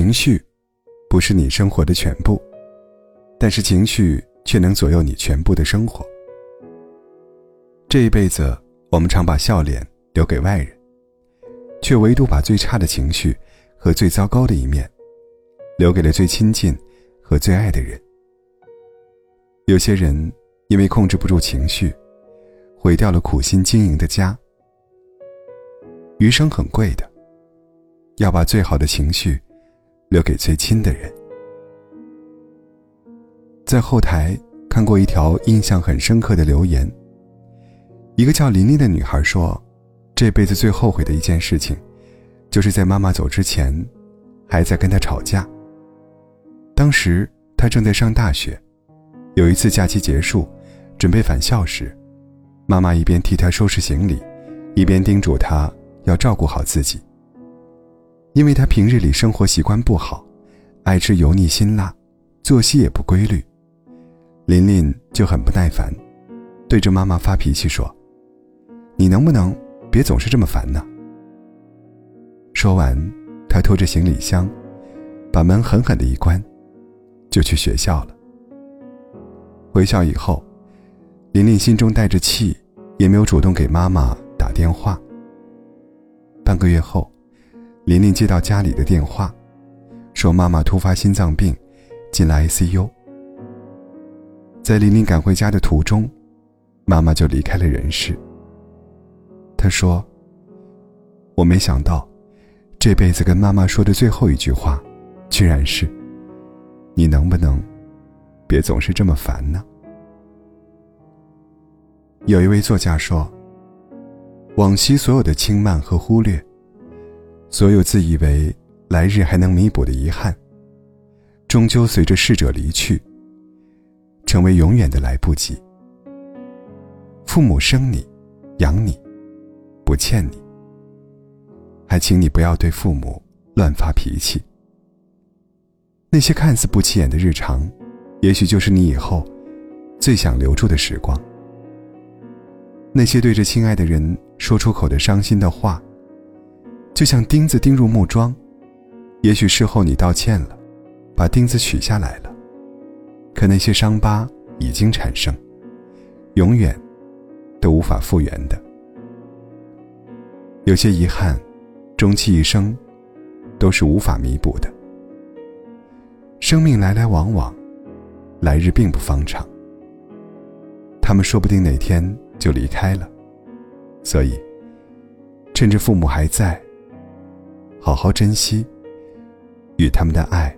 情绪，不是你生活的全部，但是情绪却能左右你全部的生活。这一辈子，我们常把笑脸留给外人，却唯独把最差的情绪和最糟糕的一面，留给了最亲近和最爱的人。有些人因为控制不住情绪，毁掉了苦心经营的家。余生很贵的，要把最好的情绪。留给最亲的人。在后台看过一条印象很深刻的留言。一个叫琳琳的女孩说：“这辈子最后悔的一件事情，就是在妈妈走之前，还在跟她吵架。当时她正在上大学，有一次假期结束，准备返校时，妈妈一边替她收拾行李，一边叮嘱她要照顾好自己。”因为他平日里生活习惯不好，爱吃油腻辛辣，作息也不规律，琳琳就很不耐烦，对着妈妈发脾气说：“你能不能别总是这么烦呢？”说完，他拖着行李箱，把门狠狠的一关，就去学校了。回校以后，琳琳心中带着气，也没有主动给妈妈打电话。半个月后。琳琳接到家里的电话，说妈妈突发心脏病，进了 ICU。在琳琳赶回家的途中，妈妈就离开了人世。她说：“我没想到，这辈子跟妈妈说的最后一句话，居然是‘你能不能别总是这么烦呢？’”有一位作家说：“往昔所有的轻慢和忽略。”所有自以为来日还能弥补的遗憾，终究随着逝者离去，成为永远的来不及。父母生你，养你，不欠你，还请你不要对父母乱发脾气。那些看似不起眼的日常，也许就是你以后最想留住的时光。那些对着亲爱的人说出口的伤心的话。就像钉子钉入木桩，也许事后你道歉了，把钉子取下来了，可那些伤疤已经产生，永远都无法复原的。有些遗憾，终其一生，都是无法弥补的。生命来来往往，来日并不方长，他们说不定哪天就离开了，所以，趁着父母还在。好好珍惜与他们的爱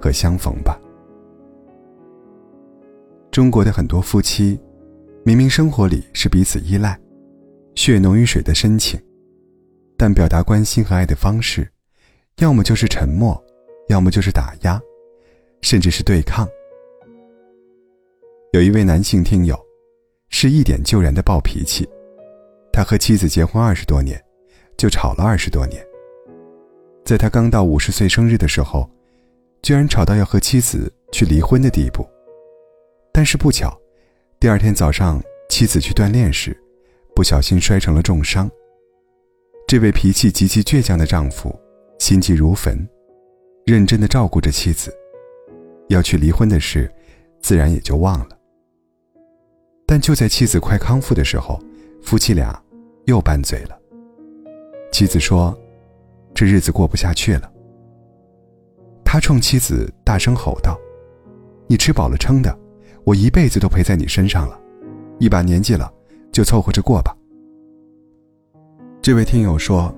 和相逢吧。中国的很多夫妻，明明生活里是彼此依赖、血浓于水的深情，但表达关心和爱的方式，要么就是沉默，要么就是打压，甚至是对抗。有一位男性听友，是一点就燃的暴脾气，他和妻子结婚二十多年，就吵了二十多年。在他刚到五十岁生日的时候，居然吵到要和妻子去离婚的地步。但是不巧，第二天早上妻子去锻炼时，不小心摔成了重伤。这位脾气极其倔强的丈夫，心急如焚，认真的照顾着妻子，要去离婚的事，自然也就忘了。但就在妻子快康复的时候，夫妻俩又拌嘴了。妻子说。这日子过不下去了，他冲妻子大声吼道：“你吃饱了撑的，我一辈子都陪在你身上了，一把年纪了，就凑合着过吧。”这位听友说：“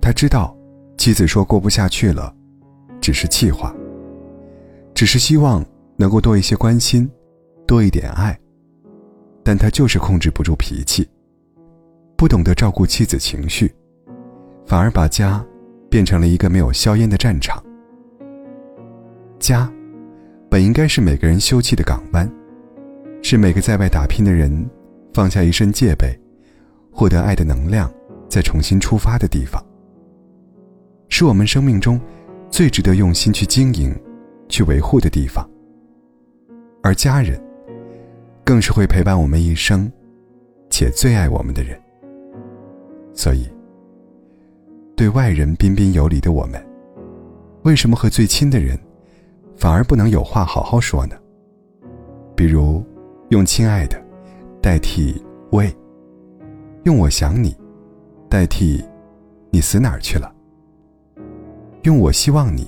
他知道妻子说过不下去了，只是气话，只是希望能够多一些关心，多一点爱，但他就是控制不住脾气，不懂得照顾妻子情绪，反而把家。”变成了一个没有硝烟的战场。家，本应该是每个人休憩的港湾，是每个在外打拼的人放下一身戒备，获得爱的能量，再重新出发的地方。是我们生命中最值得用心去经营、去维护的地方。而家人，更是会陪伴我们一生，且最爱我们的人。所以。对外人彬彬有礼的我们，为什么和最亲的人，反而不能有话好好说呢？比如，用“亲爱的”代替“喂”，用“我想你”代替“你死哪儿去了”，用“我希望你”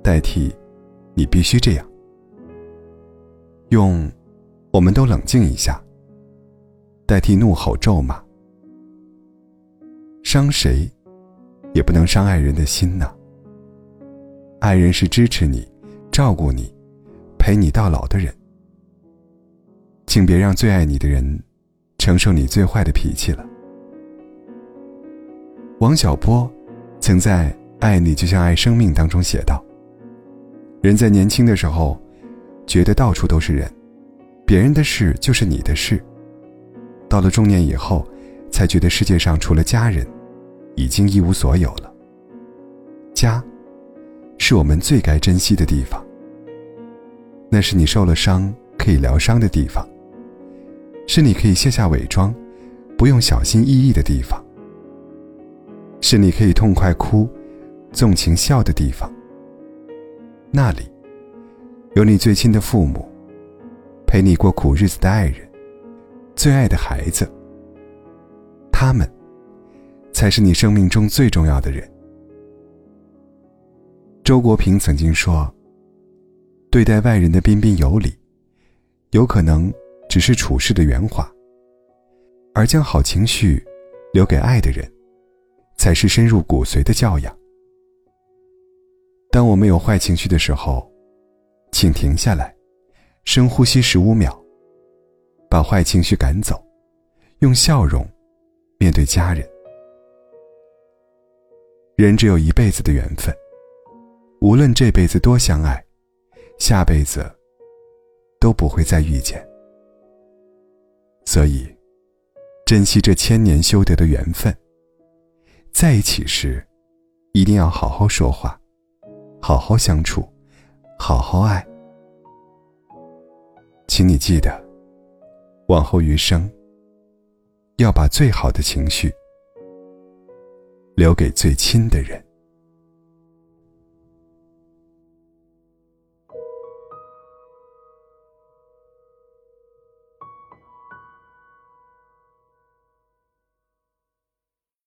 代替“你必须这样”，用“我们都冷静一下”代替怒吼咒骂。伤谁，也不能伤爱人的心呐。爱人是支持你、照顾你、陪你到老的人。请别让最爱你的人承受你最坏的脾气了。王小波曾在《爱你就像爱生命》当中写道：“人在年轻的时候，觉得到处都是人，别人的事就是你的事；到了中年以后，才觉得世界上除了家人，已经一无所有了。家，是我们最该珍惜的地方。那是你受了伤可以疗伤的地方。”是你可以卸下伪装，不用小心翼翼的地方。是你可以痛快哭、纵情笑的地方。那里，有你最亲的父母，陪你过苦日子的爱人，最爱的孩子。他们，才是你生命中最重要的人。周国平曾经说：“对待外人的彬彬有礼，有可能。”只是处事的圆滑，而将好情绪留给爱的人，才是深入骨髓的教养。当我们有坏情绪的时候，请停下来，深呼吸十五秒，把坏情绪赶走，用笑容面对家人。人只有一辈子的缘分，无论这辈子多相爱，下辈子都不会再遇见。所以，珍惜这千年修得的缘分。在一起时，一定要好好说话，好好相处，好好爱。请你记得，往后余生，要把最好的情绪留给最亲的人。